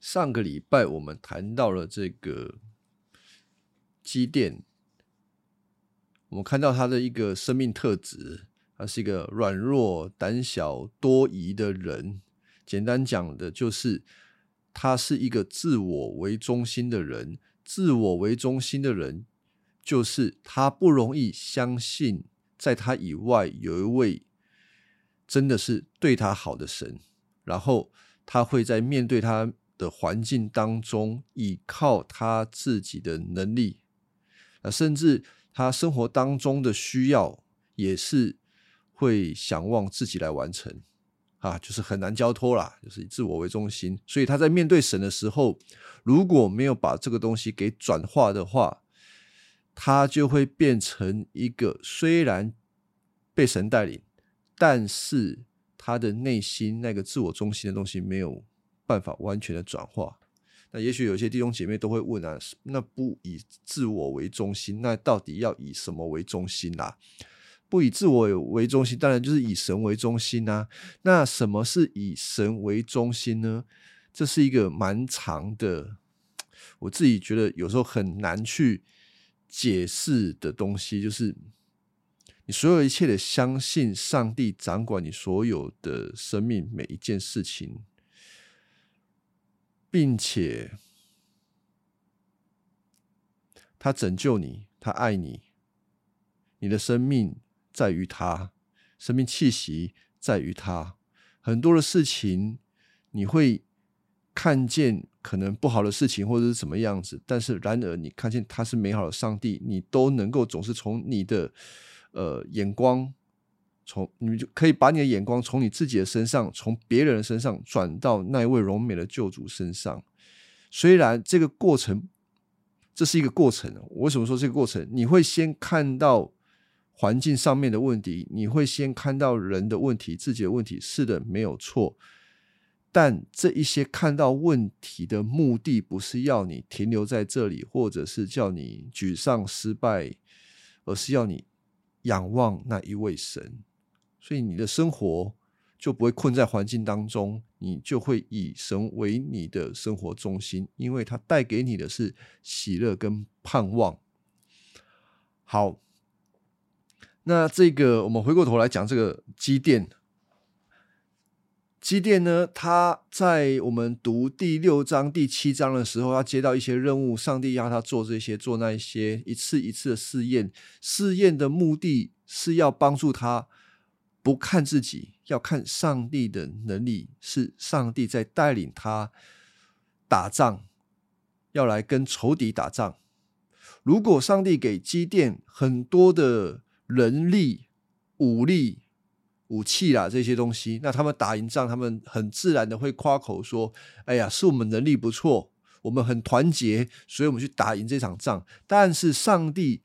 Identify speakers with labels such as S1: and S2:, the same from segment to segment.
S1: 上个礼拜我们谈到了这个机电，我们看到他的一个生命特质，他是一个软弱、胆小、多疑的人。简单讲的就是，他是一个自我为中心的人。自我为中心的人，就是他不容易相信，在他以外有一位真的是对他好的神。然后他会在面对他的环境当中，依靠他自己的能力，啊，甚至他生活当中的需要，也是会想望自己来完成。啊，就是很难交托啦，就是以自我为中心，所以他在面对神的时候，如果没有把这个东西给转化的话，他就会变成一个虽然被神带领，但是他的内心那个自我中心的东西没有办法完全的转化。那也许有些弟兄姐妹都会问啊，那不以自我为中心，那到底要以什么为中心啦？不以自我为中心，当然就是以神为中心啊。那什么是以神为中心呢？这是一个蛮长的，我自己觉得有时候很难去解释的东西。就是你所有一切的相信上帝掌管你所有的生命每一件事情，并且他拯救你，他爱你，你的生命。在于他生命气息，在于他很多的事情，你会看见可能不好的事情或者是什么样子，但是然而你看见他是美好的上帝，你都能够总是从你的呃眼光，从你就可以把你的眼光从你自己的身上，从别人的身上转到那一位荣美的救主身上。虽然这个过程这是一个过程，我为什么说这个过程？你会先看到。环境上面的问题，你会先看到人的问题、自己的问题，是的，没有错。但这一些看到问题的目的，不是要你停留在这里，或者是叫你沮丧、失败，而是要你仰望那一位神。所以你的生活就不会困在环境当中，你就会以神为你的生活中心，因为它带给你的是喜乐跟盼望。好。那这个，我们回过头来讲这个机电。机电呢，他在我们读第六章、第七章的时候，他接到一些任务，上帝要他做这些、做那一些，一次一次的试验。试验的目的是要帮助他不看自己，要看上帝的能力，是上帝在带领他打仗，要来跟仇敌打仗。如果上帝给机电很多的。人力、武力、武器啦，这些东西，那他们打赢仗，他们很自然的会夸口说：“哎呀，是我们能力不错，我们很团结，所以我们去打赢这场仗。”但是上帝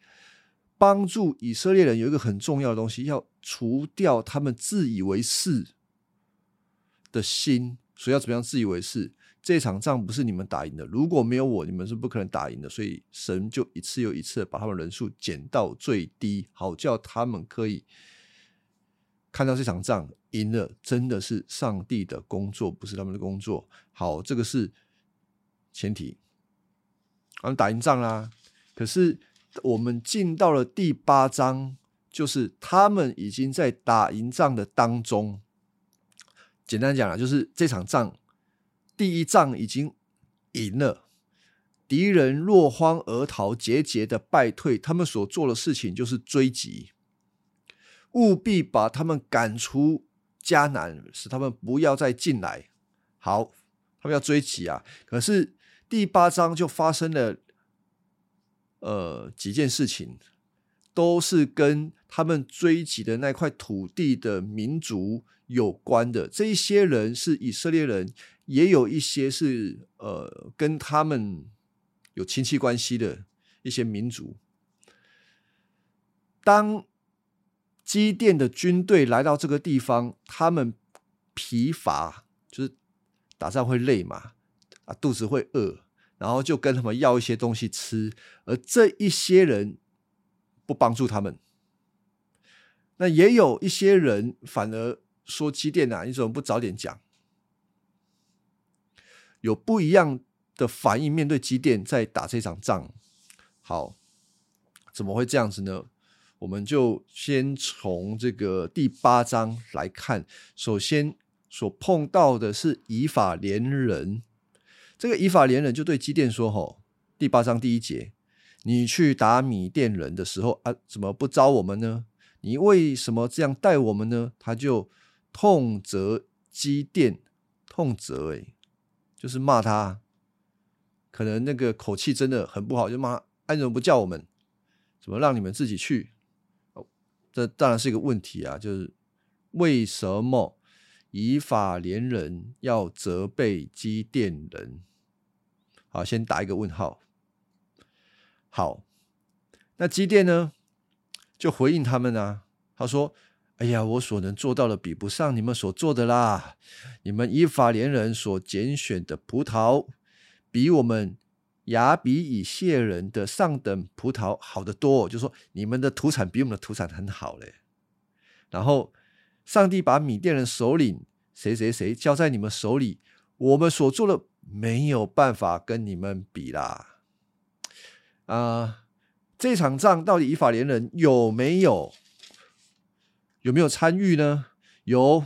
S1: 帮助以色列人有一个很重要的东西，要除掉他们自以为是的心。所以要怎么样自以为是？这场仗不是你们打赢的，如果没有我，你们是不可能打赢的。所以神就一次又一次的把他们人数减到最低，好叫他们可以看到这场仗赢了，真的是上帝的工作，不是他们的工作。好，这个是前提，我们打赢仗啦。可是我们进到了第八章，就是他们已经在打赢仗的当中。简单讲了，就是这场仗。第一仗已经赢了，敌人落荒而逃，节节的败退。他们所做的事情就是追击，务必把他们赶出迦南，使他们不要再进来。好，他们要追击啊！可是第八章就发生了，呃，几件事情，都是跟他们追击的那块土地的民族有关的。这一些人是以色列人。也有一些是呃跟他们有亲戚关系的一些民族。当基甸的军队来到这个地方，他们疲乏，就是打仗会累嘛，啊肚子会饿，然后就跟他们要一些东西吃，而这一些人不帮助他们。那也有一些人反而说基甸啊，你怎么不早点讲？有不一样的反应，面对基甸在打这场仗。好，怎么会这样子呢？我们就先从这个第八章来看。首先所碰到的是以法连人，这个以法连人就对基甸说：“吼，第八章第一节，你去打米甸人的时候啊，怎么不招我们呢？你为什么这样待我们呢？”他就痛责基甸，痛责哎，就是骂他，可能那个口气真的很不好，就骂：“哎，怎么不叫我们？怎么让你们自己去？”这当然是一个问题啊！就是为什么以法连人要责备基甸人？好，先打一个问号。好，那基甸呢，就回应他们啊，他说：“哎呀，我所能做到的比不上你们所做的啦！你们以法连人所拣选的葡萄，比我们。”亚比以谢人的上等葡萄好得多，就说你们的土产比我们的土产很好嘞。然后上帝把米甸人首领谁谁谁交在你们手里，我们所做的没有办法跟你们比啦。啊，这场仗到底以法连人有没有有没有参与呢？有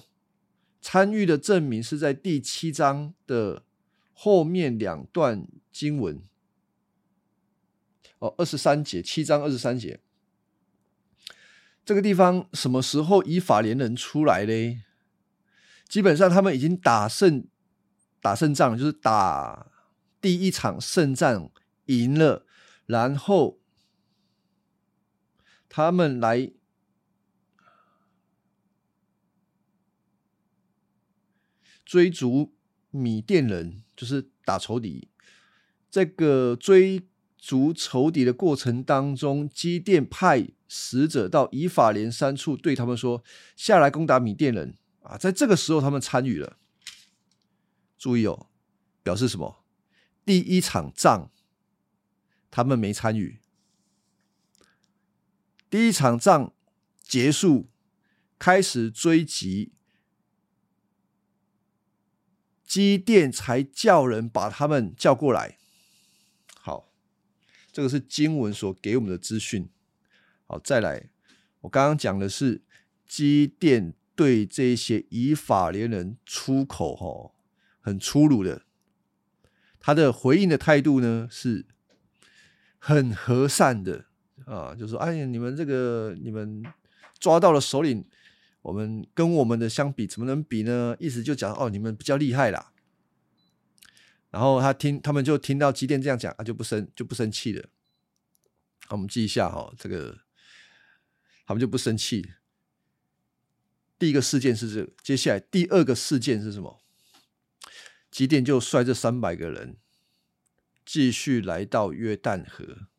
S1: 参与的证明是在第七章的后面两段。经文哦，二十三节，七章二十三节，这个地方什么时候以法连人出来嘞？基本上他们已经打胜打胜仗，就是打第一场胜仗赢了，然后他们来追逐米甸人，就是打仇敌。这个追逐仇敌的过程当中，基甸派使者到以法莲山处，对他们说：“下来攻打米甸人。”啊，在这个时候，他们参与了。注意哦，表示什么？第一场仗他们没参与。第一场仗结束，开始追击，基甸才叫人把他们叫过来。好这个是经文所给我们的资讯。好，再来，我刚刚讲的是基电对这些以法连人出口，哈，很粗鲁的。他的回应的态度呢，是很和善的啊，就说：“哎呀，你们这个你们抓到了首领，我们跟我们的相比，怎么能比呢？”意思就讲：“哦，你们比较厉害啦。”然后他听，他们就听到基电这样讲，他就不生就不生气了。我们记一下哈，这个他们就不生气。第一个事件是这个，接下来第二个事件是什么？基甸就率这三百个人继续来到约旦河，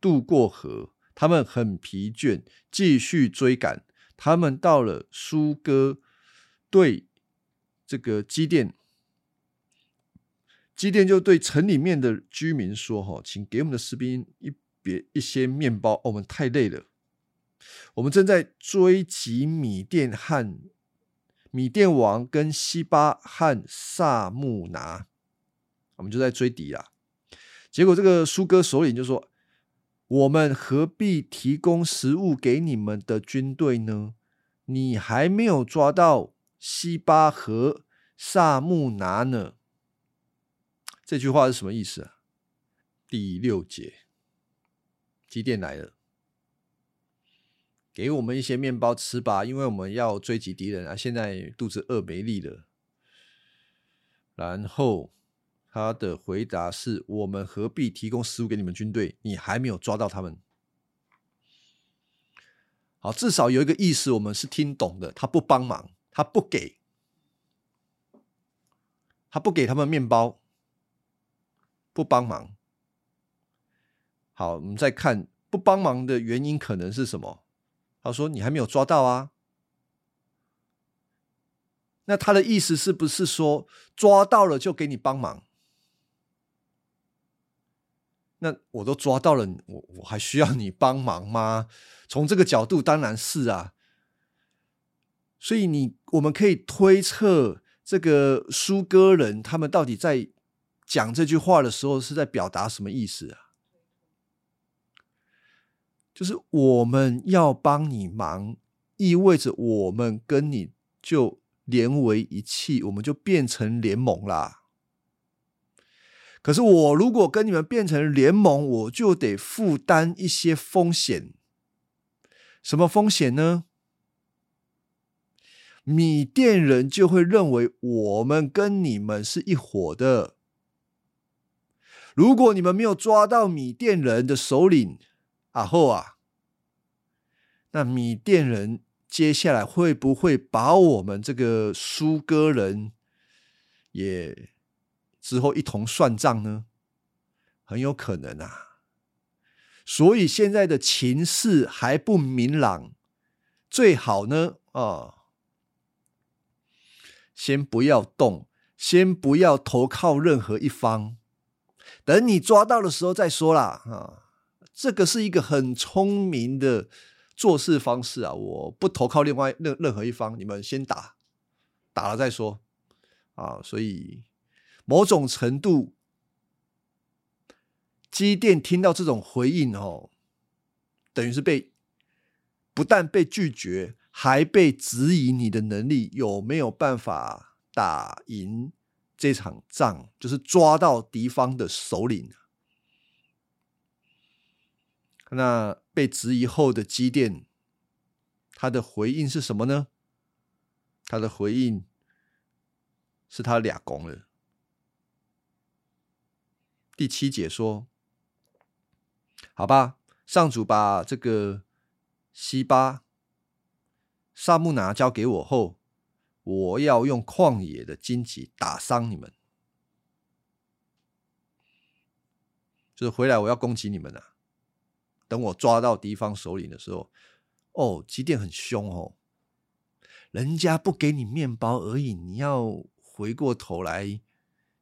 S1: 渡过河，他们很疲倦，继续追赶。他们到了苏哥，对这个基甸。基甸就对城里面的居民说：“哈，请给我们的士兵一别一些面包，我们太累了。我们正在追击米甸和米甸王跟西巴和萨木拿，我们就在追敌啊。结果这个苏哥首领就说：我们何必提供食物给你们的军队呢？你还没有抓到西巴和萨木拿呢。”这句话是什么意思啊？第六节，几点来了？给我们一些面包吃吧，因为我们要追击敌人啊！现在肚子饿没力了。然后他的回答是：我们何必提供食物给你们军队？你还没有抓到他们。好，至少有一个意思，我们是听懂的。他不帮忙，他不给，他不给他们面包。不帮忙，好，我们再看不帮忙的原因可能是什么？他说你还没有抓到啊，那他的意思是不是说抓到了就给你帮忙？那我都抓到了，我我还需要你帮忙吗？从这个角度当然是啊，所以你我们可以推测这个苏哥人他们到底在。讲这句话的时候是在表达什么意思啊？就是我们要帮你忙，意味着我们跟你就连为一气，我们就变成联盟啦。可是我如果跟你们变成联盟，我就得负担一些风险。什么风险呢？米甸人就会认为我们跟你们是一伙的。如果你们没有抓到米甸人的首领阿后啊，那米甸人接下来会不会把我们这个苏哥人也之后一同算账呢？很有可能啊。所以现在的情势还不明朗，最好呢啊。先不要动，先不要投靠任何一方，等你抓到的时候再说啦。啊，这个是一个很聪明的做事方式啊！我不投靠另外任任何一方，你们先打，打了再说啊。所以某种程度，机电听到这种回应哦，等于是被不但被拒绝。还被质疑你的能力有没有办法打赢这场仗，就是抓到敌方的首领。那被质疑后的基甸，他的回应是什么呢？他的回应是他俩攻了。第七节说：“好吧，上主把这个西巴。”萨木拿交给我后，我要用旷野的荆棘打伤你们，就是回来我要攻击你们啊！等我抓到敌方首领的时候，哦，基甸很凶哦，人家不给你面包而已，你要回过头来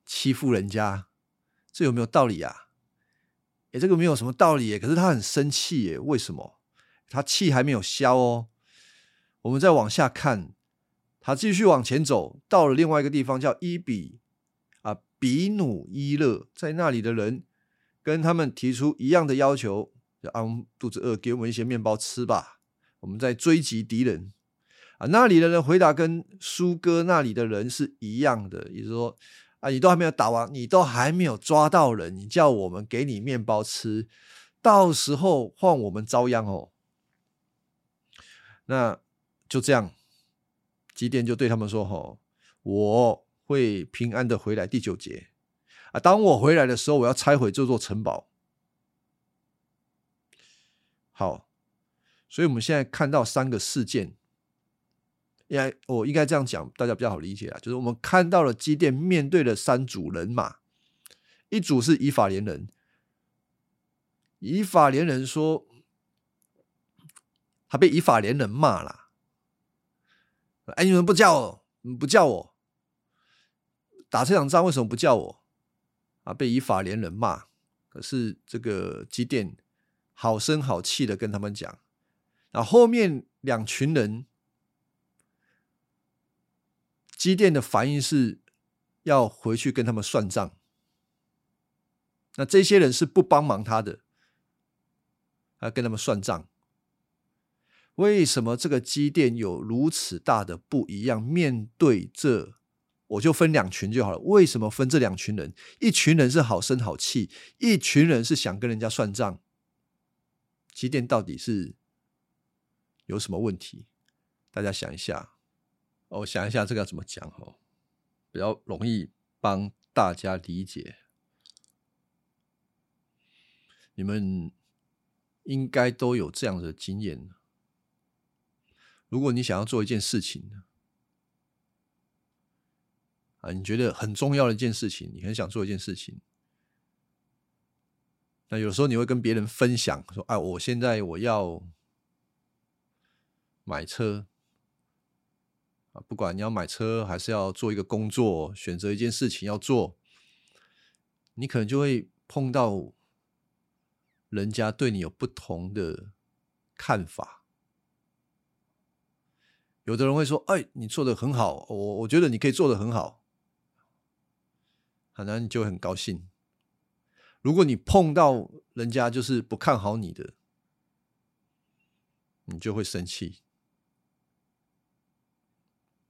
S1: 欺负人家，这有没有道理啊？哎，这个没有什么道理耶，可是他很生气耶，为什么？他气还没有消哦。我们再往下看，他继续往前走，到了另外一个地方叫伊比啊比努伊勒，在那里的人跟他们提出一样的要求：，啊，肚子饿，给我们一些面包吃吧。我们在追击敌人啊。那里的人回答跟苏哥那里的人是一样的，也就是说，啊，你都还没有打完，你都还没有抓到人，你叫我们给你面包吃，到时候换我们遭殃哦。那。就这样，基甸就对他们说：“吼，我会平安的回来。”第九节啊，当我回来的时候，我要拆毁这座城堡。好，所以我们现在看到三个事件，应该我应该这样讲，大家比较好理解啊。就是我们看到了机电面对的三组人马，一组是以法连人，以法连人说他被以法连人骂了。哎，你们不叫我，不叫我打这场仗，为什么不叫我？啊，被以法连人骂。可是这个机电好声好气的跟他们讲，然后面两群人，机电的反应是要回去跟他们算账。那这些人是不帮忙他的，要跟他们算账。为什么这个机电有如此大的不一样？面对这，我就分两群就好了。为什么分这两群人？一群人是好声好气，一群人是想跟人家算账。机电到底是有什么问题？大家想一下。我想一下这个要怎么讲哦，比较容易帮大家理解。你们应该都有这样的经验。如果你想要做一件事情，啊，你觉得很重要的一件事情，你很想做一件事情，那有时候你会跟别人分享说：“哎，我现在我要买车啊，不管你要买车还是要做一个工作，选择一件事情要做，你可能就会碰到人家对你有不同的看法。”有的人会说：“哎，你做的很好，我我觉得你可以做的很好。”可能你就很高兴。如果你碰到人家就是不看好你的，你就会生气。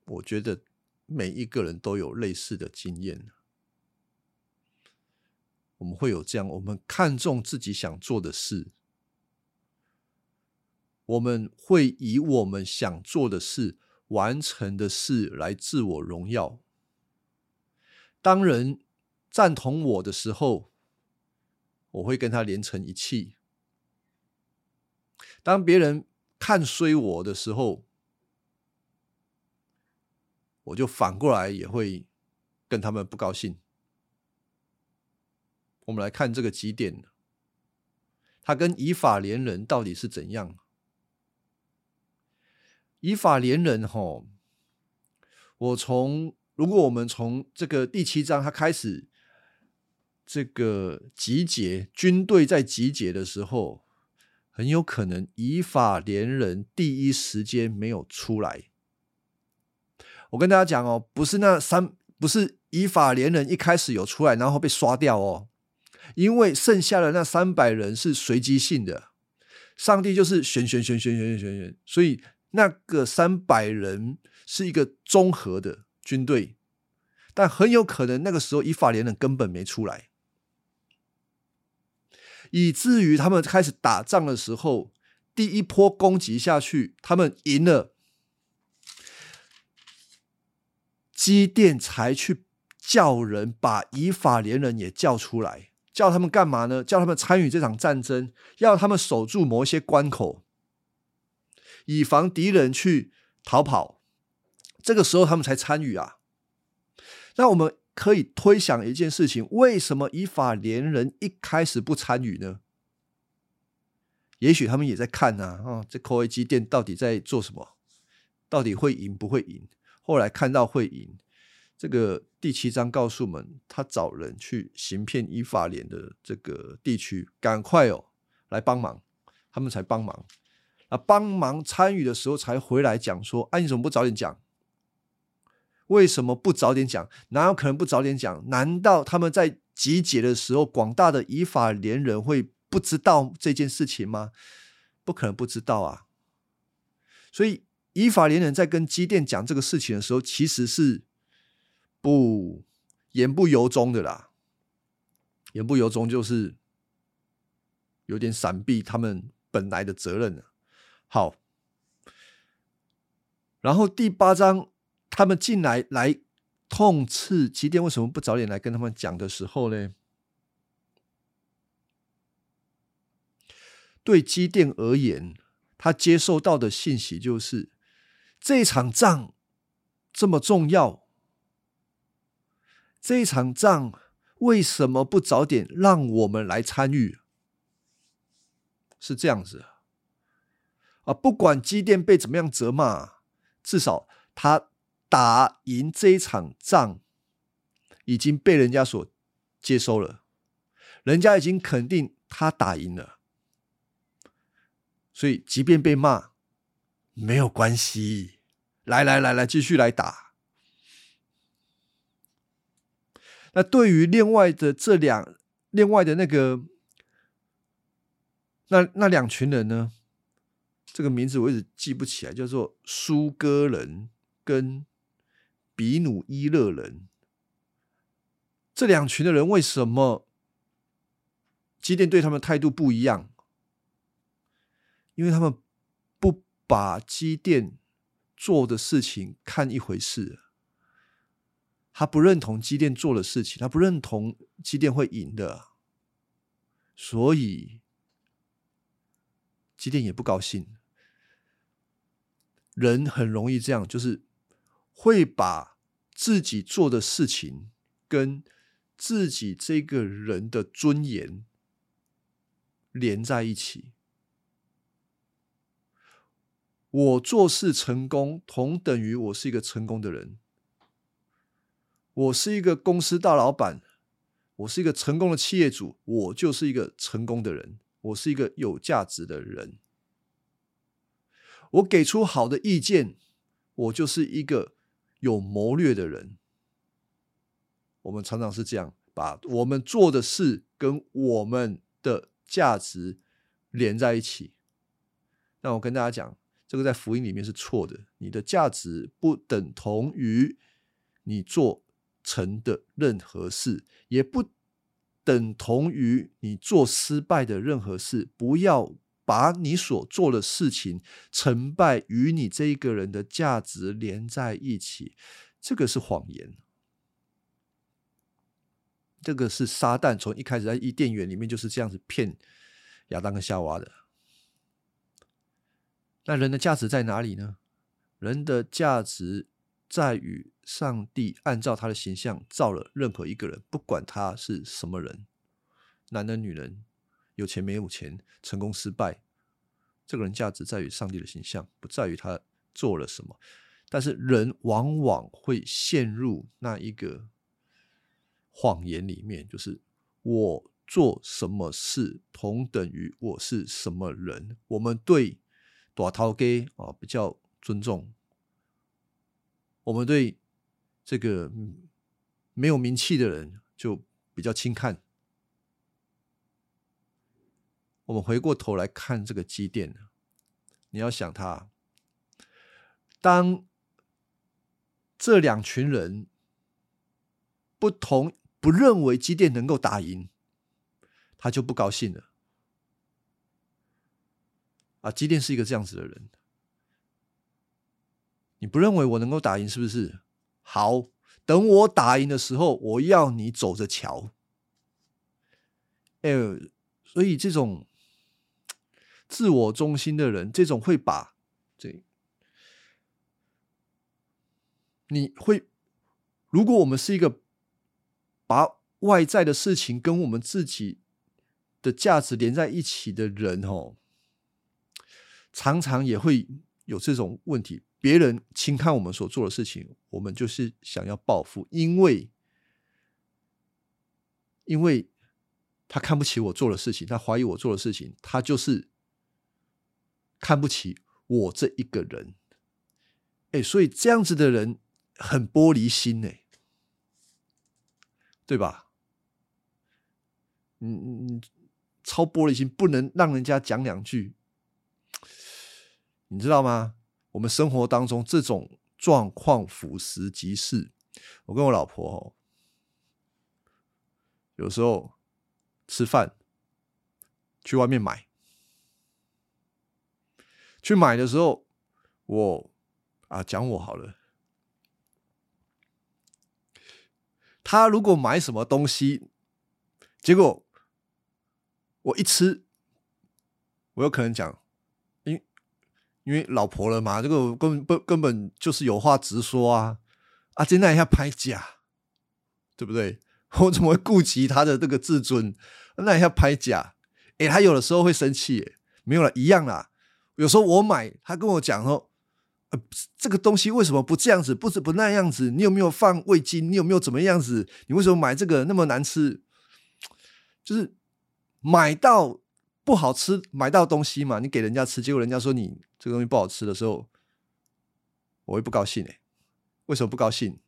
S1: 我觉得每一个人都有类似的经验。我们会有这样，我们看重自己想做的事，我们会以我们想做的事、完成的事来自我荣耀。当人赞同我的时候，我会跟他连成一气；当别人看衰我的时候，我就反过来也会跟他们不高兴。我们来看这个基点，他跟以法连人到底是怎样？以法连人哈，我从如果我们从这个第七章他开始这个集结军队在集结的时候，很有可能以法连人第一时间没有出来。我跟大家讲哦，不是那三，不是以法连人一开始有出来，然后被刷掉哦，因为剩下的那三百人是随机性的，上帝就是选选选选选选选选，所以那个三百人是一个综合的军队。但很有可能那个时候以法连人根本没出来，以至于他们开始打仗的时候，第一波攻击下去，他们赢了，基甸才去叫人把以法连人也叫出来。叫他们干嘛呢？叫他们参与这场战争，要他们守住某一些关口，以防敌人去逃跑。这个时候他们才参与啊。那我们可以推想一件事情：为什么以法连人一开始不参与呢？也许他们也在看呐，啊，这科威基店到底在做什么？到底会赢不会赢？后来看到会赢。这个第七章告诉我们，他找人去行骗以法连的这个地区，赶快哦来帮忙，他们才帮忙。啊，帮忙参与的时候才回来讲说：“哎，你怎么不早点讲？为什么不早点讲？哪有可能不早点讲？难道他们在集结的时候，广大的以法连人会不知道这件事情吗？不可能不知道啊！所以以法连人在跟基甸讲这个事情的时候，其实是。不言不由衷的啦，言不由衷就是有点闪避他们本来的责任了。好，然后第八章他们进来来痛斥机电为什么不早点来跟他们讲的时候呢？对机电而言，他接受到的信息就是这场仗这么重要。这场仗为什么不早点让我们来参与？是这样子啊！不管机电被怎么样责骂，至少他打赢这一场仗，已经被人家所接收了，人家已经肯定他打赢了，所以即便被骂没有关系，来来来来，继续来打。那对于另外的这两，另外的那个，那那两群人呢？这个名字我一直记不起来，叫做苏哥人跟比努伊勒人。这两群的人为什么基甸对他们态度不一样？因为他们不把基甸做的事情看一回事。他不认同机电做的事情，他不认同机电会赢的，所以机电也不高兴。人很容易这样，就是会把自己做的事情跟自己这个人的尊严连在一起。我做事成功，同等于我是一个成功的人。我是一个公司大老板，我是一个成功的企业主，我就是一个成功的人，我是一个有价值的人。我给出好的意见，我就是一个有谋略的人。我们常常是这样，把我们做的事跟我们的价值连在一起。那我跟大家讲，这个在福音里面是错的。你的价值不等同于你做成的任何事，也不等同于你做失败的任何事。不要把你所做的事情成败与你这一个人的价值连在一起，这个是谎言。这个是撒旦从一开始在伊甸园里面就是这样子骗亚当跟夏娃的。那人的价值在哪里呢？人的价值在于上帝按照他的形象造了任何一个人，不管他是什么人，男人、女人，有钱没有钱，成功失败，这个人价值在于上帝的形象，不在于他做了什么。但是人往往会陷入那一个。谎言里面就是我做什么事同等于我是什么人。我们对大头给啊比较尊重，我们对这个没有名气的人就比较轻看。我们回过头来看这个机电你要想他，当这两群人不同。不认为机电能够打赢，他就不高兴了。啊，机电是一个这样子的人。你不认为我能够打赢，是不是？好，等我打赢的时候，我要你走着瞧。哎，所以这种自我中心的人，这种会把这，你会，如果我们是一个。把外在的事情跟我们自己的价值连在一起的人，哦，常常也会有这种问题。别人轻看我们所做的事情，我们就是想要报复，因为因为他看不起我做的事情，他怀疑我做的事情，他就是看不起我这一个人。哎，所以这样子的人很玻璃心哎。对吧？你你你超玻璃心，不能让人家讲两句，你知道吗？我们生活当中这种状况俯拾即是。我跟我老婆哦，有时候吃饭去外面买，去买的时候，我啊讲我好了。他如果买什么东西，结果我一吃，我有可能讲，因因为老婆了嘛，这个根本根本就是有话直说啊啊！今天一下拍假，对不对？我怎么会顾及他的这个自尊？那一下拍假，哎，他有的时候会生气，没有了，一样啦。有时候我买，他跟我讲说。呃，这个东西为什么不这样子，不是不那样子？你有没有放味精？你有没有怎么样子？你为什么买这个那么难吃？就是买到不好吃，买到东西嘛，你给人家吃，结果人家说你这个东西不好吃的时候，我会不高兴哎。为什么不高兴？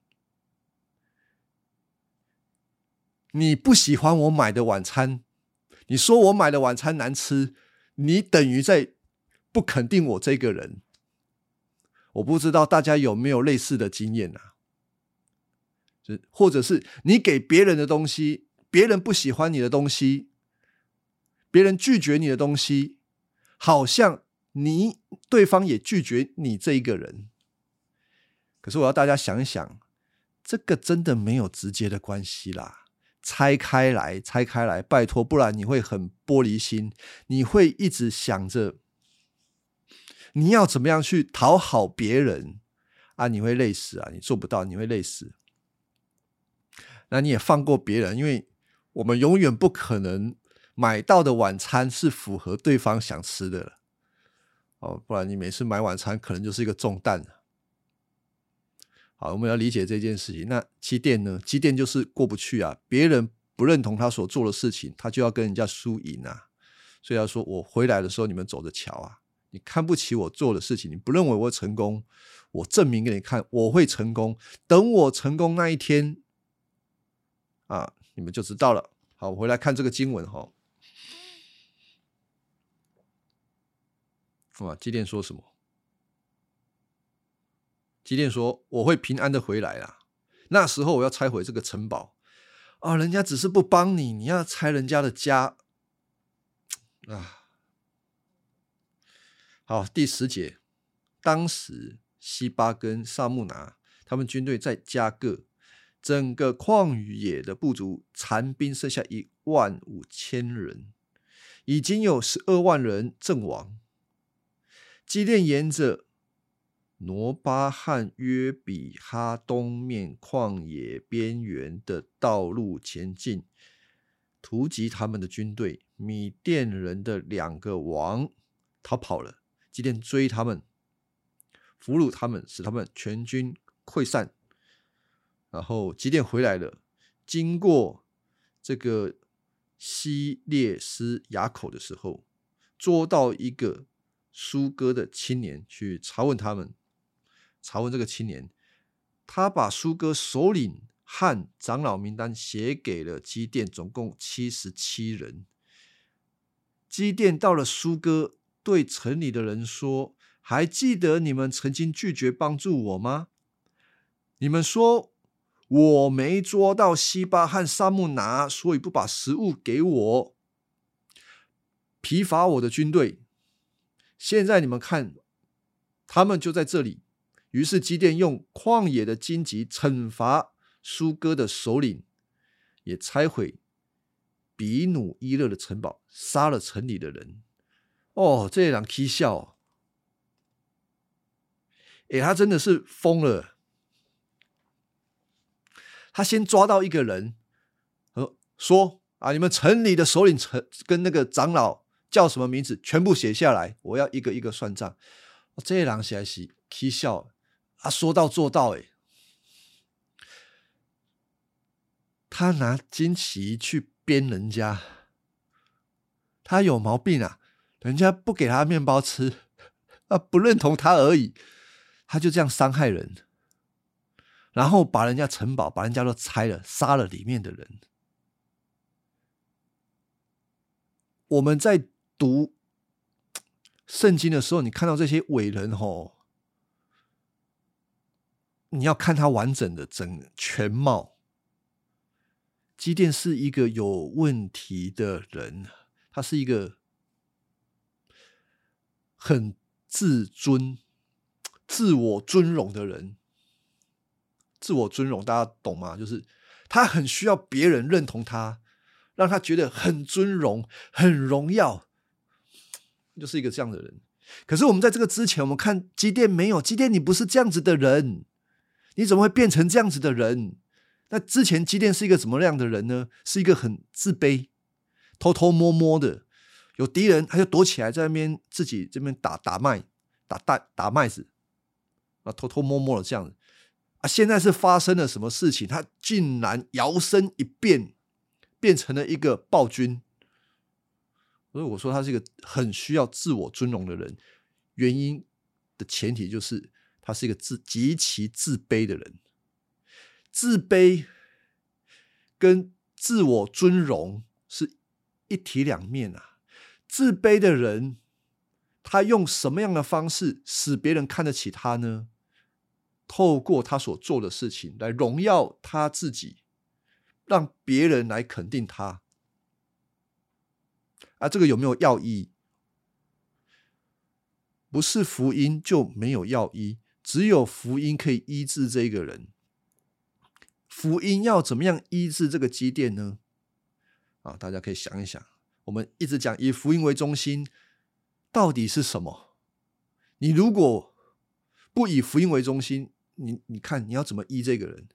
S1: 你不喜欢我买的晚餐，你说我买的晚餐难吃，你等于在不肯定我这个人。我不知道大家有没有类似的经验啊？就或者是你给别人的东西，别人不喜欢你的东西，别人拒绝你的东西，好像你对方也拒绝你这一个人。可是我要大家想一想，这个真的没有直接的关系啦。拆开来，拆开来，拜托，不然你会很玻璃心，你会一直想着。你要怎么样去讨好别人啊？你会累死啊！你做不到，你会累死。那你也放过别人，因为我们永远不可能买到的晚餐是符合对方想吃的了哦，不然你每次买晚餐可能就是一个重担。好，我们要理解这件事情。那积电呢？积电就是过不去啊！别人不认同他所做的事情，他就要跟人家输赢啊！所以要说我回来的时候，你们走着瞧啊！你看不起我做的事情，你不认为我会成功，我证明给你看，我会成功。等我成功那一天，啊，你们就知道了。好，我回来看这个经文哈。哇，基甸说什么？基甸说：“我会平安的回来啦。那时候我要拆毁这个城堡啊！人家只是不帮你，你要拆人家的家啊！”好，第十节，当时西巴跟萨木拿他们军队在加各，整个旷野的部族残兵剩下一万五千人，已经有十二万人阵亡。基甸沿着挪巴汉约比哈东面旷野边缘的道路前进，突击他们的军队。米甸人的两个王逃跑了，基甸追他们，俘虏他们，使他们全军溃散。然后基甸回来了，经过这个西列斯崖口的时候，捉到一个。苏哥的青年去查问他们，查问这个青年，他把苏哥首领和长老名单写给了基甸，总共七十七人。基甸到了苏哥，对城里的人说：“还记得你们曾经拒绝帮助我吗？你们说我没捉到西巴和沙木拿，所以不把食物给我，疲乏我的军队。”现在你们看，他们就在这里。于是基甸用旷野的荆棘惩罚苏哥的首领，也拆毁比努伊勒的城堡，杀了城里的人。哦，这人蹊笑，哎，他真的是疯了。他先抓到一个人，呃，说啊，你们城里的首领城跟那个长老。叫什么名字？全部写下来，我要一个一个算账。这人写是蹊笑啊，说到做到哎。他拿金旗去鞭人家，他有毛病啊！人家不给他面包吃 啊，不认同他而已，他就这样伤害人，然后把人家城堡、把人家都拆了，杀了里面的人。我们在。读圣经的时候，你看到这些伟人吼，你要看他完整的整全貌。基甸是一个有问题的人，他是一个很自尊、自我尊荣的人。自我尊荣，大家懂吗？就是他很需要别人认同他，让他觉得很尊荣、很荣耀。就是一个这样的人，可是我们在这个之前，我们看机电没有机电，你不是这样子的人，你怎么会变成这样子的人？那之前机电是一个怎么样的人呢？是一个很自卑、偷偷摸摸的，有敌人他就躲起来在那边自己这边打打麦、打大打麦子啊，偷偷摸摸的这样子啊。现在是发生了什么事情？他竟然摇身一变，变成了一个暴君。所以我说他是一个很需要自我尊荣的人，原因的前提就是他是一个自极其自卑的人。自卑跟自我尊荣是一体两面啊。自卑的人，他用什么样的方式使别人看得起他呢？透过他所做的事情来荣耀他自己，让别人来肯定他。啊，这个有没有药医？不是福音就没有药医，只有福音可以医治这个人。福音要怎么样医治这个积淀呢？啊，大家可以想一想。我们一直讲以福音为中心，到底是什么？你如果不以福音为中心，你你看你要怎么医这个人？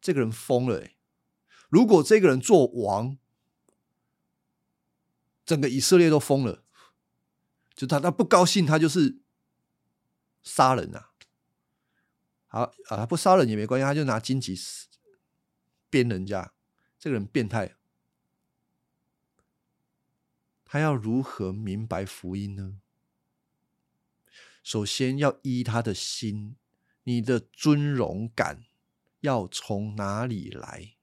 S1: 这个人疯了哎！如果这个人做王。整个以色列都疯了，就他他不高兴，他就是杀人啊！好啊，不杀人也没关系，他就拿荆棘鞭人家。这个人变态，他要如何明白福音呢？首先要依他的心，你的尊荣感要从哪里来？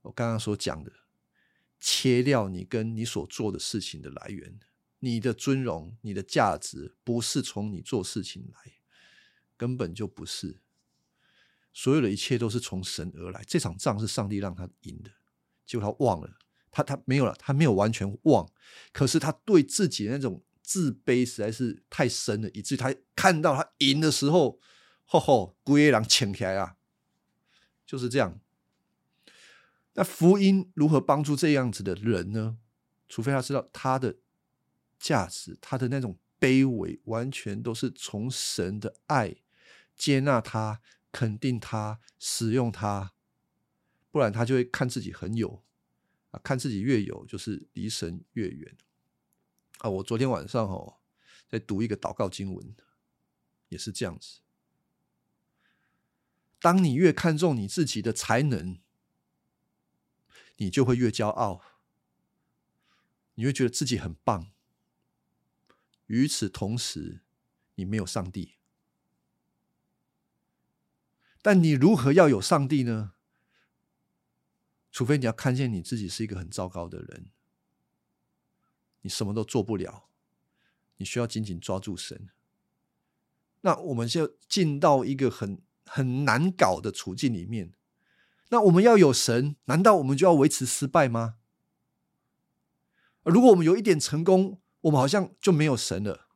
S1: 我刚刚所讲的，切掉你跟你所做的事情的来源，你的尊荣、你的价值不是从你做事情来，根本就不是。所有的一切都是从神而来。这场仗是上帝让他赢的，结果他忘了，他他没有了，他没有完全忘，可是他对自己那种自卑实在是太深了，以至于他看到他赢的时候，吼吼，龟狼请起来啊，就是这样。那福音如何帮助这样子的人呢？除非他知道他的价值，他的那种卑微，完全都是从神的爱接纳他、肯定他、使用他，不然他就会看自己很有啊，看自己越有，就是离神越远啊。我昨天晚上哦，在读一个祷告经文，也是这样子。当你越看重你自己的才能，你就会越骄傲，你会觉得自己很棒。与此同时，你没有上帝。但你如何要有上帝呢？除非你要看见你自己是一个很糟糕的人，你什么都做不了，你需要紧紧抓住神。那我们就进到一个很很难搞的处境里面。那我们要有神，难道我们就要维持失败吗？如果我们有一点成功，我们好像就没有神了。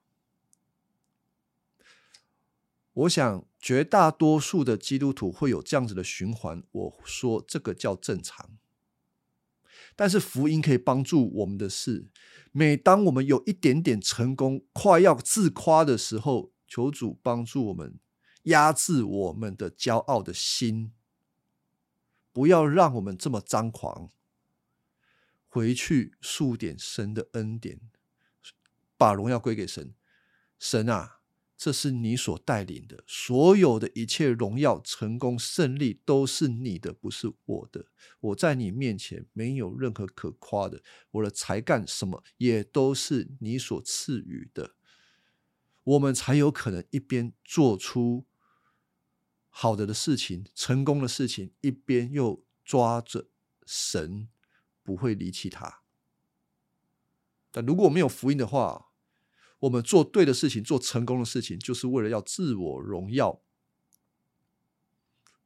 S1: 我想绝大多数的基督徒会有这样子的循环。我说这个叫正常，但是福音可以帮助我们的是，每当我们有一点点成功，快要自夸的时候，求主帮助我们压制我们的骄傲的心。不要让我们这么张狂，回去数点神的恩典，把荣耀归给神。神啊，这是你所带领的，所有的一切荣耀、成功、胜利都是你的，不是我的。我在你面前没有任何可夸的，我的才干什么也都是你所赐予的。我们才有可能一边做出。好的的事情，成功的事情，一边又抓着神，不会离弃他。但如果没有福音的话，我们做对的事情，做成功的事情，就是为了要自我荣耀，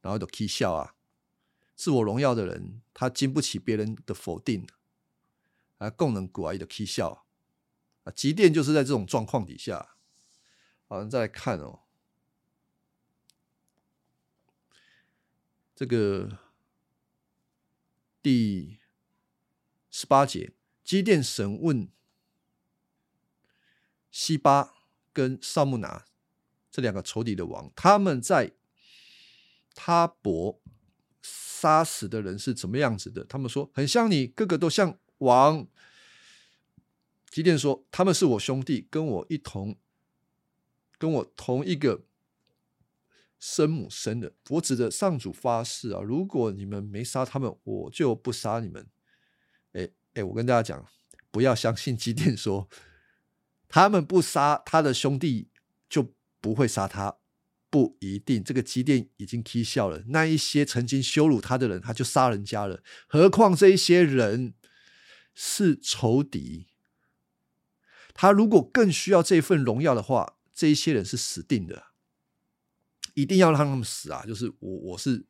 S1: 然后就嬉笑啊！自我荣耀的人，他经不起别人的否定，啊，功能古啊的嬉笑啊！即便就是在这种状况底下，好，再来看哦。这个第十八节，基甸审问西巴跟萨木拿这两个仇敌的王，他们在他伯杀死的人是怎么样子的？他们说很像你，个个都像王。基甸说他们是我兄弟，跟我一同，跟我同一个。生母生的，我指着上主发誓啊！如果你们没杀他们，我就不杀你们。哎哎，我跟大家讲，不要相信基甸说，他们不杀他的兄弟就不会杀他，不一定。这个基甸已经踢笑了，那一些曾经羞辱他的人，他就杀人家了。何况这一些人是仇敌，他如果更需要这份荣耀的话，这一些人是死定的。一定要让他们死啊！就是我，我是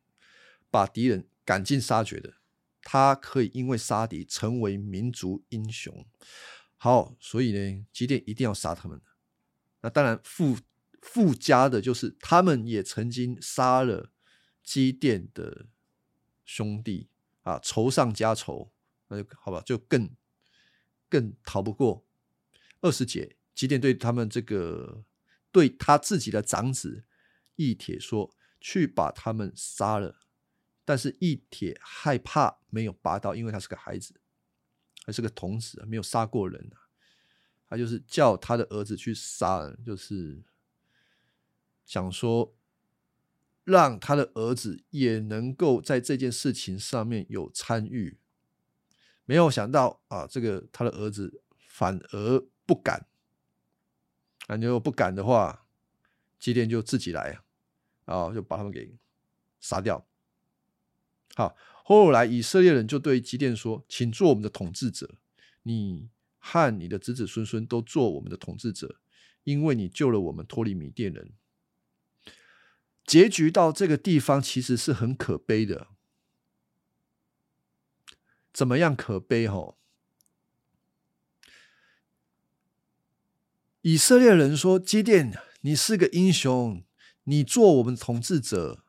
S1: 把敌人赶尽杀绝的。他可以因为杀敌成为民族英雄。好，所以呢，机电一定要杀他们。那当然附附加的就是他们也曾经杀了基甸的兄弟啊，仇上加仇，那就好吧，就更更逃不过二十节。机电对他们这个对他自己的长子。义铁说：“去把他们杀了。”但是义铁害怕没有拔刀，因为他是个孩子，还是个童子，没有杀过人啊。他就是叫他的儿子去杀人，就是想说让他的儿子也能够在这件事情上面有参与。没有想到啊，这个他的儿子反而不敢。那如果不敢的话，基甸就自己来。啊，就把他们给杀掉。好，后来以色列人就对基甸说：“请做我们的统治者，你和你的子子孙孙都做我们的统治者，因为你救了我们脱离米甸人。”结局到这个地方其实是很可悲的。怎么样可悲？吼！以色列人说：“基甸，你是个英雄，你做我们统治者，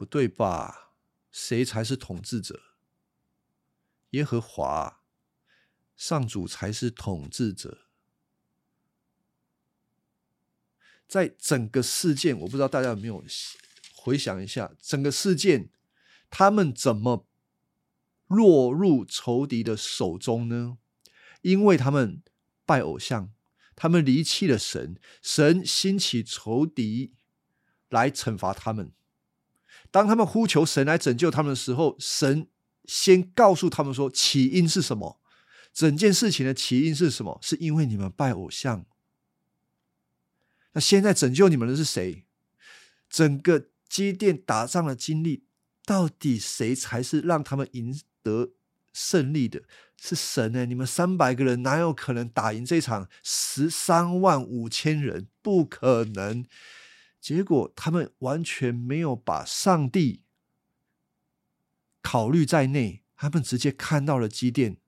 S1: 不对吧？谁才是统治者？耶和华上主才是统治者。”在整个事件，我不知道大家有没有回想一下，整个事件他们怎么落入仇敌的手中呢？因为他们拜偶像，他们离弃了神，神兴起仇敌来惩罚他们。当他们呼求神来拯救他们的时候，神先告诉他们说：起因是什么？整件事情的起因是什么？是因为你们拜偶像。那现在拯救你们的是谁？整个基甸打仗的经历，到底谁才是让他们赢得胜利的？是神呢？你们三百个人哪有可能打赢这场十三万五千人？不可能！结果他们完全没有把上帝考虑在内，他们直接看到了基甸，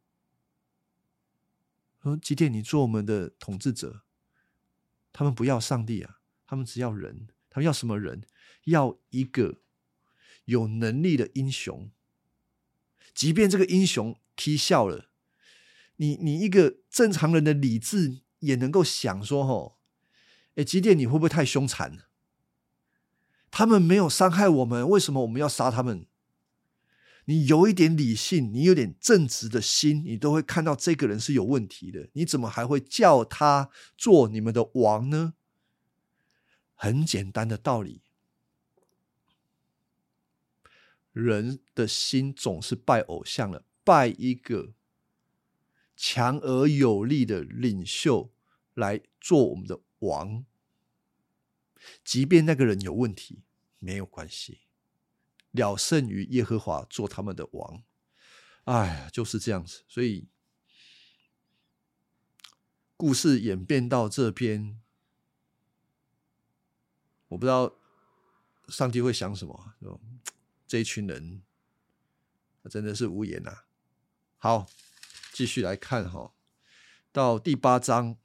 S1: 说：“基甸，你做我们的统治者。”他们不要上帝啊，他们只要人。他们要什么人？要一个有能力的英雄。即便这个英雄踢笑了，你你一个正常人的理智也能够想说：吼，哎，即便你会不会太凶残了？他们没有伤害我们，为什么我们要杀他们？你有一点理性，你有点正直的心，你都会看到这个人是有问题的。你怎么还会叫他做你们的王呢？很简单的道理，人的心总是拜偶像了，拜一个强而有力的领袖来做我们的王，即便那个人有问题，没有关系。了胜于耶和华做他们的王，哎，就是这样子。所以故事演变到这边，我不知道上帝会想什么。这一群人真的是无言呐。好，继续来看哈，到第八章。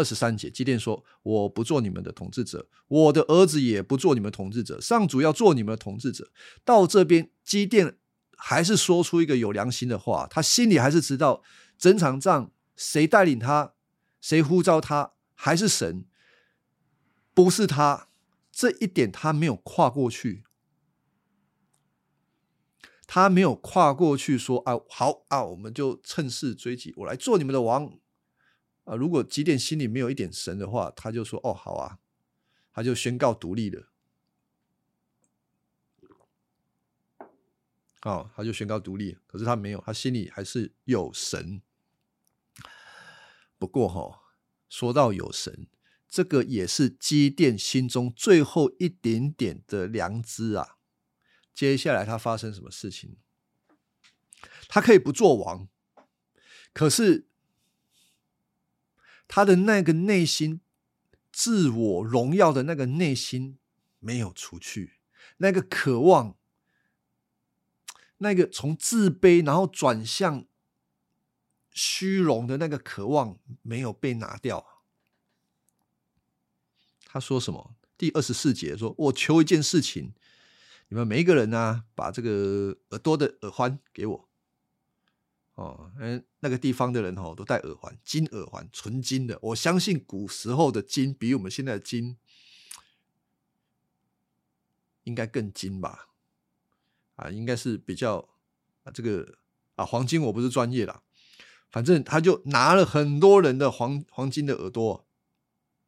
S1: 二十三节，基甸说：“我不做你们的统治者，我的儿子也不做你们统治者。上主要做你们的统治者。”到这边，基甸还是说出一个有良心的话，他心里还是知道整场仗谁带领他，谁呼召他，还是神，不是他。这一点他没有跨过去，他没有跨过去说：“啊，好啊，我们就趁势追击，我来做你们的王。”啊，如果几点心里没有一点神的话，他就说：“哦，好啊。”他就宣告独立了。哦，他就宣告独立。可是他没有，他心里还是有神。不过哈，说到有神，这个也是基甸心中最后一点点的良知啊。接下来他发生什么事情？他可以不做王，可是。他的那个内心自我荣耀的那个内心没有除去，那个渴望，那个从自卑然后转向虚荣的那个渴望没有被拿掉。他说什么？第二十四节说：“我求一件事情，你们每一个人呢，把这个耳朵的耳环给我。”哦，嗯，那个地方的人哦，都戴耳环，金耳环，纯金的。我相信古时候的金比我们现在的金应该更金吧？啊，应该是比较啊，这个啊，黄金我不是专业啦，反正他就拿了很多人的黄黄金的耳朵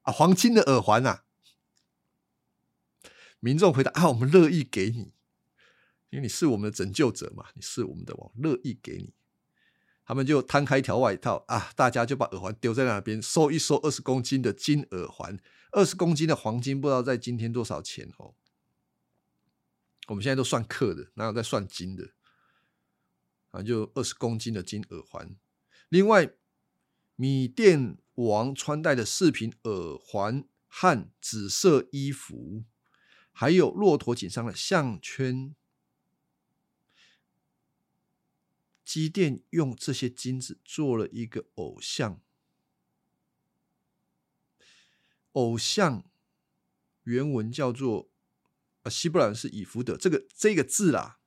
S1: 啊，黄金的耳环啊。民众回答啊，我们乐意给你，因为你是我们的拯救者嘛，你是我们的王，乐意给你。他们就摊开一条外套啊，大家就把耳环丢在那边，收一收二十公斤的金耳环，二十公斤的黄金，不知道在今天多少钱哦。我们现在都算克的，哪有在算斤的？啊，就二十公斤的金耳环。另外，米甸王穿戴的饰品耳环和紫色衣服，还有骆驼颈上的项圈，基甸用这些金子做了一个偶像。偶像原文叫做啊，希伯来是以福德，这个这个字啦，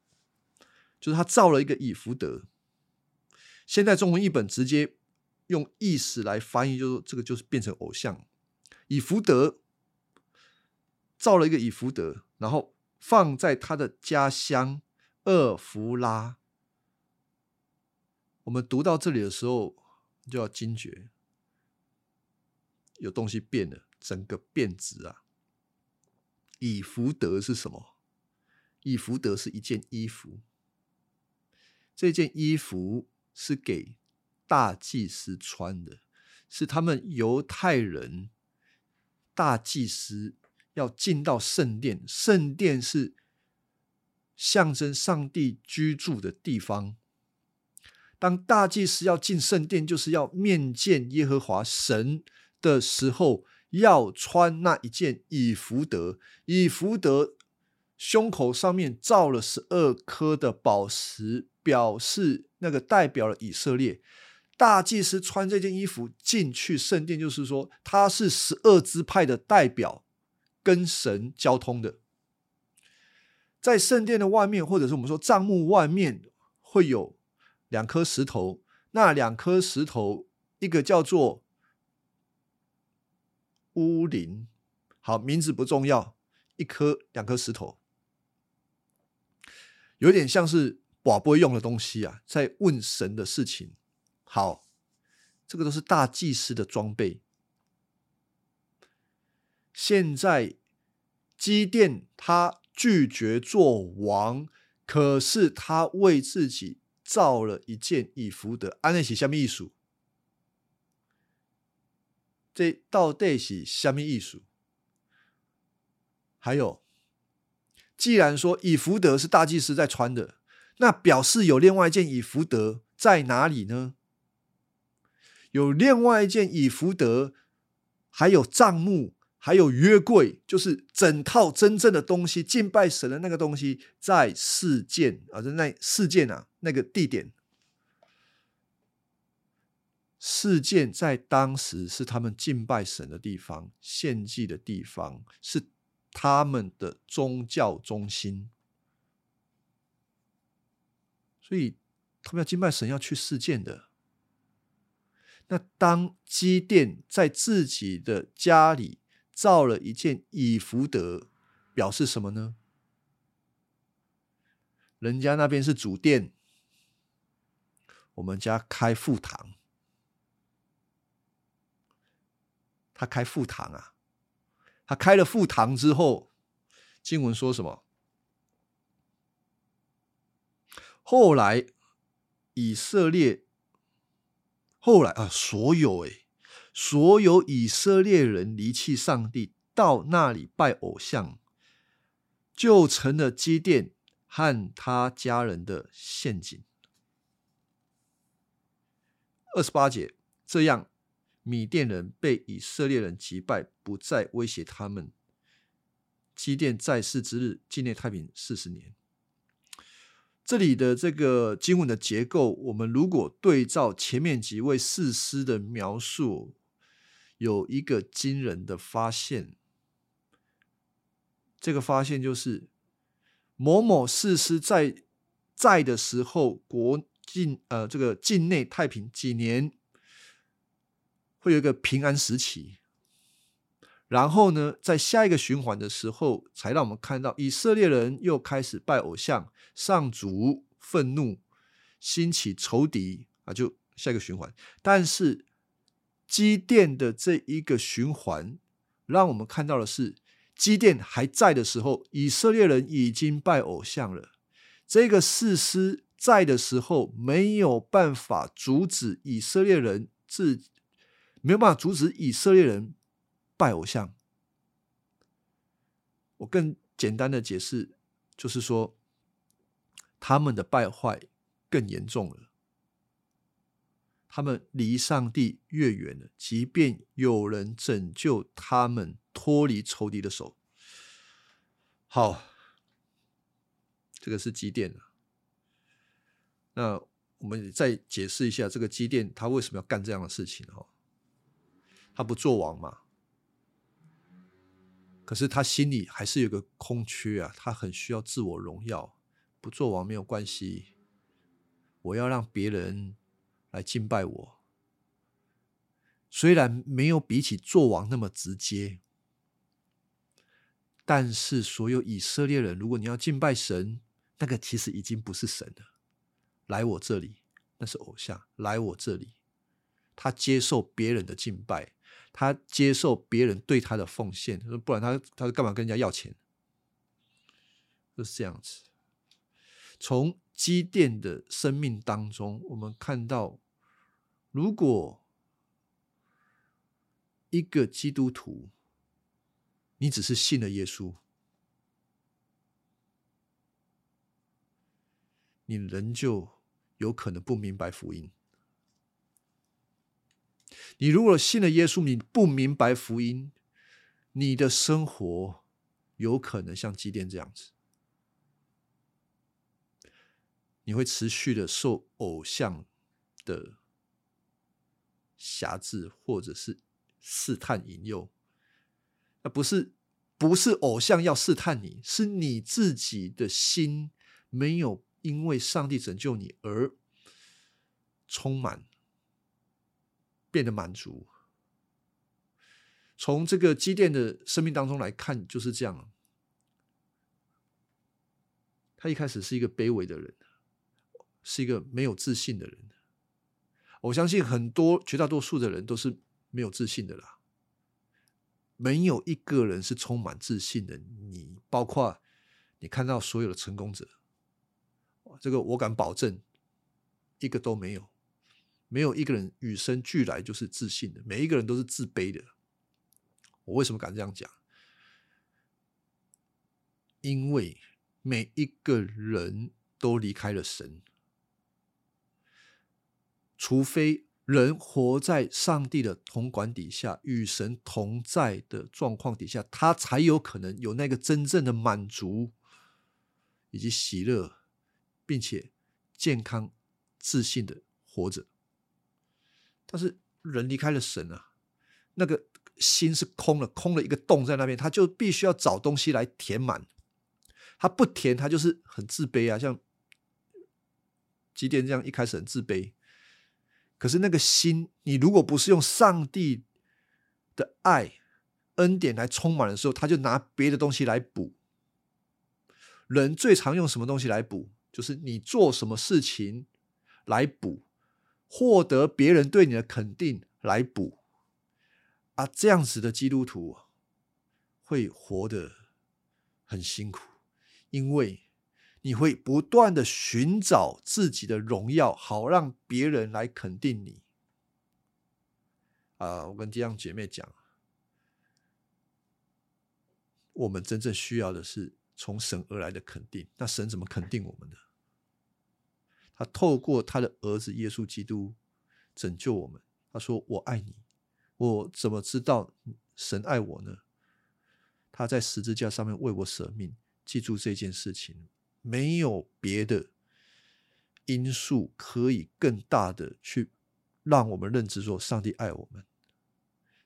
S1: 就是他造了一个以福德。现在中文译本直接用意思来翻译，就是这个就是变成偶像以福德造了一个以福德，然后放在他的家乡厄弗拉。我们读到这里的时候就要惊觉，有东西变了。整个变质啊！以福德是什么？以福德是一件衣服，这件衣服是给大祭司穿的，是他们犹太人大祭司要进到圣殿，圣殿是象征上帝居住的地方。当大祭司要进圣殿，就是要面见耶和华神的时候。要穿那一件以福德，以福德胸口上面罩了十二颗的宝石，表示那个代表了以色列大祭司穿这件衣服进去圣殿，就是说他是十二支派的代表，跟神交通的。在圣殿的外面，或者是我们说帐幕外面，会有两颗石头，那两颗石头，一个叫做。乌林，好，名字不重要，一颗两颗石头，有点像是宝贝用的东西啊，在问神的事情。好，这个都是大祭司的装备。现在基甸他拒绝做王，可是他为自己造了一件以服的安内喜下面艺术。这到底是什么意思？还有，既然说以福德是大祭司在穿的，那表示有另外一件以福德在哪里呢？有另外一件以福德，还有账目，还有约柜，就是整套真正的东西，敬拜神的那个东西，在事件啊，在那事件啊那个地点。事件在当时是他们敬拜神的地方、献祭的地方，是他们的宗教中心。所以他们要敬拜神，要去事件的。那当基甸在自己的家里造了一件以福德，表示什么呢？人家那边是主殿，我们家开副堂。他开副堂啊，他开了副堂之后，经文说什么？后来以色列，后来啊，所有哎，所有以色列人离弃上帝，到那里拜偶像，就成了基甸和他家人的陷阱。二十八节，这样。米甸人被以色列人击败，不再威胁他们。基甸在世之日，境内太平四十年。这里的这个经文的结构，我们如果对照前面几位士师的描述，有一个惊人的发现。这个发现就是，某某事师在在的时候，国境呃这个境内太平几年。会有一个平安时期，然后呢，在下一个循环的时候，才让我们看到以色列人又开始拜偶像，上主愤怒，兴起仇敌啊，就下一个循环。但是基甸的这一个循环，让我们看到的是，基甸还在的时候，以色列人已经拜偶像了。这个士师在的时候，没有办法阻止以色列人自。没有办法阻止以色列人拜偶像。我更简单的解释，就是说他们的败坏更严重了。他们离上帝越远了，即便有人拯救他们脱离仇敌的手。好，这个是基甸。那我们再解释一下，这个基甸他为什么要干这样的事情？哈，他不做王嘛？可是他心里还是有个空缺啊，他很需要自我荣耀。不做王没有关系，我要让别人。来敬拜我，虽然没有比起做王那么直接，但是所有以色列人，如果你要敬拜神，那个其实已经不是神了。来我这里，那是偶像；来我这里，他接受别人的敬拜，他接受别人对他的奉献，不然他他干嘛跟人家要钱？就是这样子。从积淀的生命当中，我们看到。如果一个基督徒，你只是信了耶稣，你仍旧有可能不明白福音。你如果信了耶稣，你不明白福音，你的生活有可能像基甸这样子，你会持续的受偶像的。辖制或者是试探引诱，那不是不是偶像要试探你，是你自己的心没有因为上帝拯救你而充满，变得满足。从这个积淀的生命当中来看，就是这样。他一开始是一个卑微的人，是一个没有自信的人。我相信很多绝大多数的人都是没有自信的啦，没有一个人是充满自信的。你包括你看到所有的成功者，这个我敢保证，一个都没有，没有一个人与生俱来就是自信的，每一个人都是自卑的。我为什么敢这样讲？因为每一个人都离开了神。除非人活在上帝的统管底下，与神同在的状况底下，他才有可能有那个真正的满足以及喜乐，并且健康、自信的活着。但是人离开了神啊，那个心是空了，空了一个洞在那边，他就必须要找东西来填满。他不填，他就是很自卑啊，像基甸这样，一开始很自卑。可是那个心，你如果不是用上帝的爱、恩典来充满的时候，他就拿别的东西来补。人最常用什么东西来补？就是你做什么事情来补，获得别人对你的肯定来补。啊，这样子的基督徒会活得很辛苦，因为。你会不断的寻找自己的荣耀，好让别人来肯定你。啊，我跟这样姐妹讲，我们真正需要的是从神而来的肯定。那神怎么肯定我们的？他透过他的儿子耶稣基督拯救我们。他说：“我爱你。”我怎么知道神爱我呢？他在十字架上面为我舍命。记住这件事情。没有别的因素可以更大的去让我们认知说，上帝爱我们，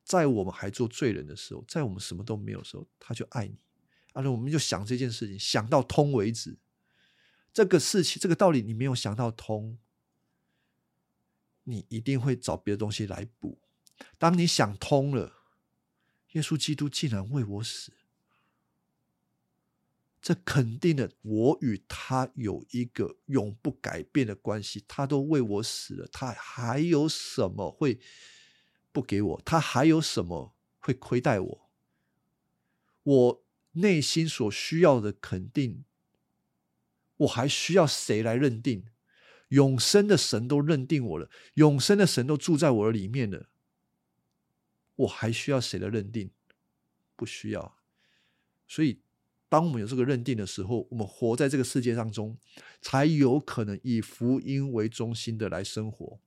S1: 在我们还做罪人的时候，在我们什么都没有的时候，他就爱你。而且我们就想这件事情，想到通为止。这个事情，这个道理，你没有想到通，你一定会找别的东西来补。当你想通了，耶稣基督竟然为我死。这肯定的，我与他有一个永不改变的关系。他都为我死了，他还有什么会不给我？他还有什么会亏待我？我内心所需要的肯定，我还需要谁来认定？永生的神都认定我了，永生的神都住在我的里面了，我还需要谁的认定？不需要。所以。当我们有这个认定的时候，我们活在这个世界当中，才有可能以福音为中心的来生活。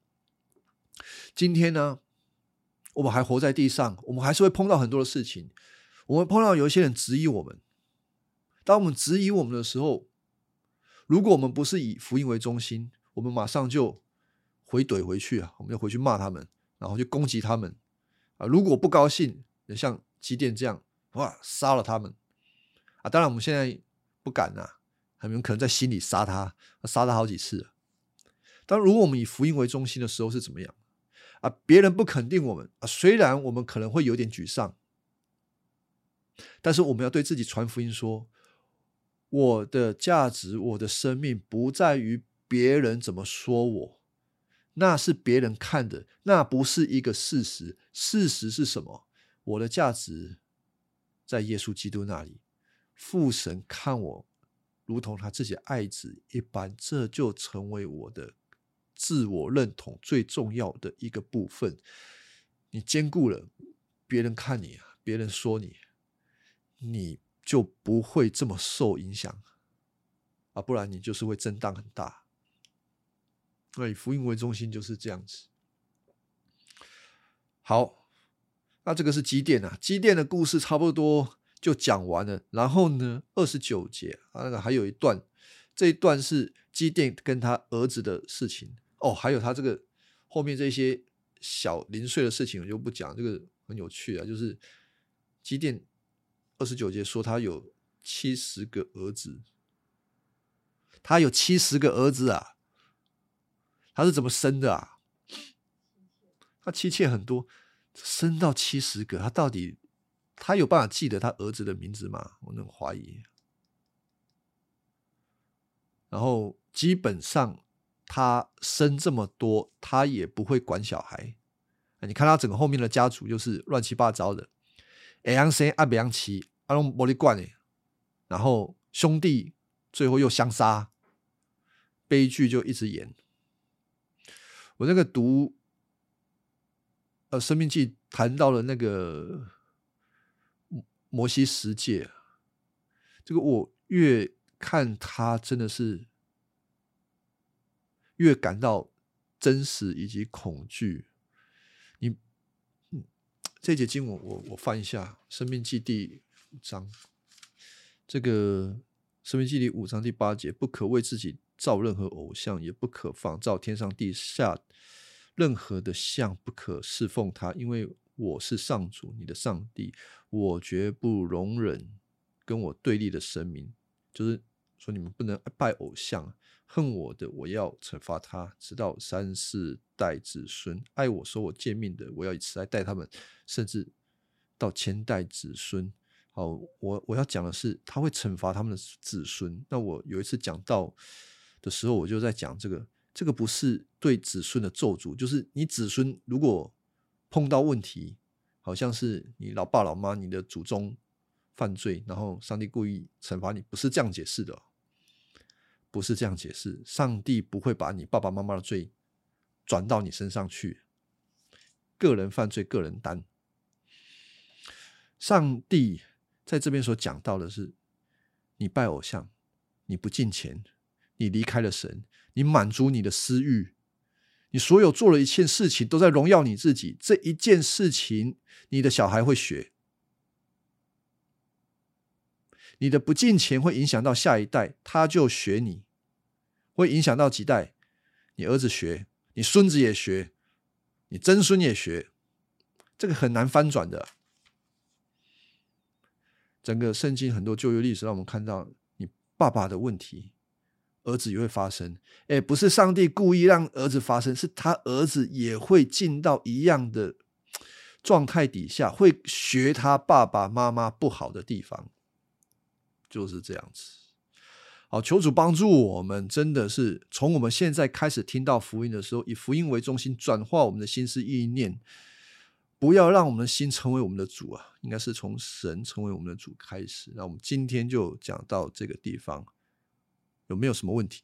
S1: 今天呢，我们还活在地上，我们还是会碰到很多的事情。我们碰到有一些人质疑我们，当我们质疑我们的时候，如果我们不是以福音为中心，我们马上就回怼回去啊，我们就回去骂他们，然后就攻击他们啊。如果不高兴，也像基甸这样，哇，杀了他们。啊，当然我们现在不敢呐，很有可能在心里杀他，杀他好几次。但如果我们以福音为中心的时候是怎么样？啊，别人不肯定我们啊，虽然我们可能会有点沮丧，但是我们要对自己传福音说：我的价值，我的生命不在于别人怎么说我，那是别人看的，那不是一个事实。事实是什么？我的价值在耶稣基督那里。父神看我如同他自己爱子一般，这就成为我的自我认同最重要的一个部分。你兼顾了别人看你，别人说你，你就不会这么受影响啊，不然你就是会震荡很大。那以福音为中心就是这样子。好，那这个是基甸啊，基甸的故事差不多。就讲完了，然后呢，二十九节啊，那个还有一段，这一段是基甸跟他儿子的事情哦，还有他这个后面这些小零碎的事情我就不讲，这个很有趣啊，就是基甸二十九节说他有七十个儿子，他有七十个儿子啊，他是怎么生的啊？他妻妾很多，生到七十个，他到底？他有办法记得他儿子的名字吗？我很怀疑。然后基本上他生这么多，他也不会管小孩。你看他整个后面的家族就是乱七八糟的，哎阳生阿北阳奇阿龙玻璃罐，然后兄弟最后又相杀，悲剧就一直演。我那个读呃《生命记》谈到了那个。摩西十诫，这个我越看他真的是越感到真实以及恐惧。你，嗯这节经文我我翻一下《生命记》第五章，这个《生命记》第五章第八节，不可为自己造任何偶像，也不可仿造天上地下任何的像，不可侍奉他，因为。我是上主，你的上帝，我绝不容忍跟我对立的神明。就是说，你们不能拜偶像，恨我的，我要惩罚他，直到三四代子孙。爱我、说我诫命的，我要以此来待他们，甚至到千代子孙。好，我我要讲的是，他会惩罚他们的子孙。那我有一次讲到的时候，我就在讲这个，这个不是对子孙的咒诅，就是你子孙如果。碰到问题，好像是你老爸老妈、你的祖宗犯罪，然后上帝故意惩罚你，不是这样解释的，不是这样解释。上帝不会把你爸爸妈妈的罪转到你身上去，个人犯罪个人担。上帝在这边所讲到的是，你拜偶像，你不敬虔，你离开了神，你满足你的私欲。你所有做了一切事情，都在荣耀你自己。这一件事情，你的小孩会学。你的不敬钱会影响到下一代，他就学你；会影响到几代，你儿子学，你孙子也学，你曾孙也学。这个很难翻转的。整个圣经很多旧约历史，让我们看到你爸爸的问题。儿子也会发生，哎，不是上帝故意让儿子发生，是他儿子也会进到一样的状态底下，会学他爸爸妈妈不好的地方，就是这样子。好，求主帮助我们，真的是从我们现在开始听到福音的时候，以福音为中心，转化我们的心思意念，不要让我们的心成为我们的主啊，应该是从神成为我们的主开始。那我们今天就讲到这个地方。有没有什么问题？